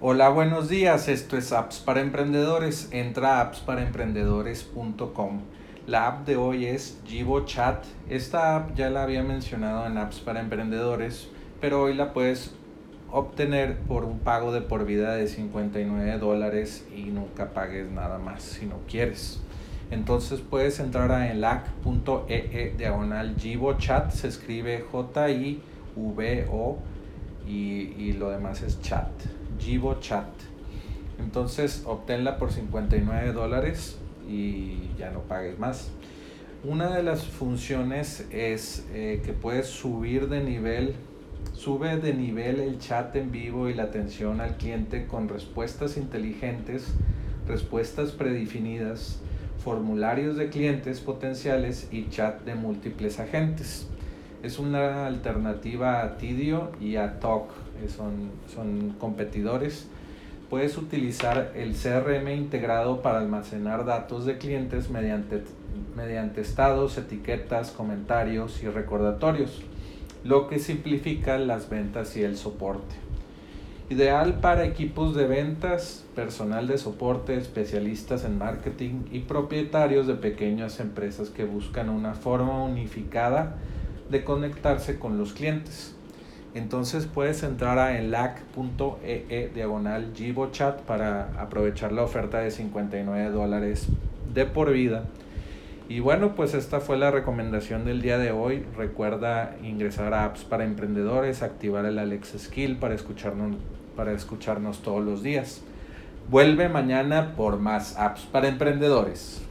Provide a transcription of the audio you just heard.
Hola, buenos días. Esto es Apps para Emprendedores. Entra a appsparaemprendedores.com. La app de hoy es Jibo Chat. Esta app ya la había mencionado en Apps para Emprendedores, pero hoy la puedes obtener por un pago de por vida de 59 dólares y nunca pagues nada más si no quieres. Entonces puedes entrar a elac.ee diagonal Jibo Chat. Se escribe J-I-V-O y, y lo demás es chat. Jibo Chat. Entonces obténla por 59 dólares y ya no pagues más. Una de las funciones es eh, que puedes subir de nivel, sube de nivel el chat en vivo y la atención al cliente con respuestas inteligentes, respuestas predefinidas, formularios de clientes potenciales y chat de múltiples agentes. Es una alternativa a Tidio y a Talk, eh, son, son competidores. Puedes utilizar el CRM integrado para almacenar datos de clientes mediante, mediante estados, etiquetas, comentarios y recordatorios, lo que simplifica las ventas y el soporte. Ideal para equipos de ventas, personal de soporte, especialistas en marketing y propietarios de pequeñas empresas que buscan una forma unificada de conectarse con los clientes. Entonces puedes entrar a enlac.ee diagonal Chat para aprovechar la oferta de 59 dólares de por vida. Y bueno, pues esta fue la recomendación del día de hoy. Recuerda ingresar a apps para emprendedores, activar el Alex Skill para escucharnos, para escucharnos todos los días. Vuelve mañana por más apps para emprendedores.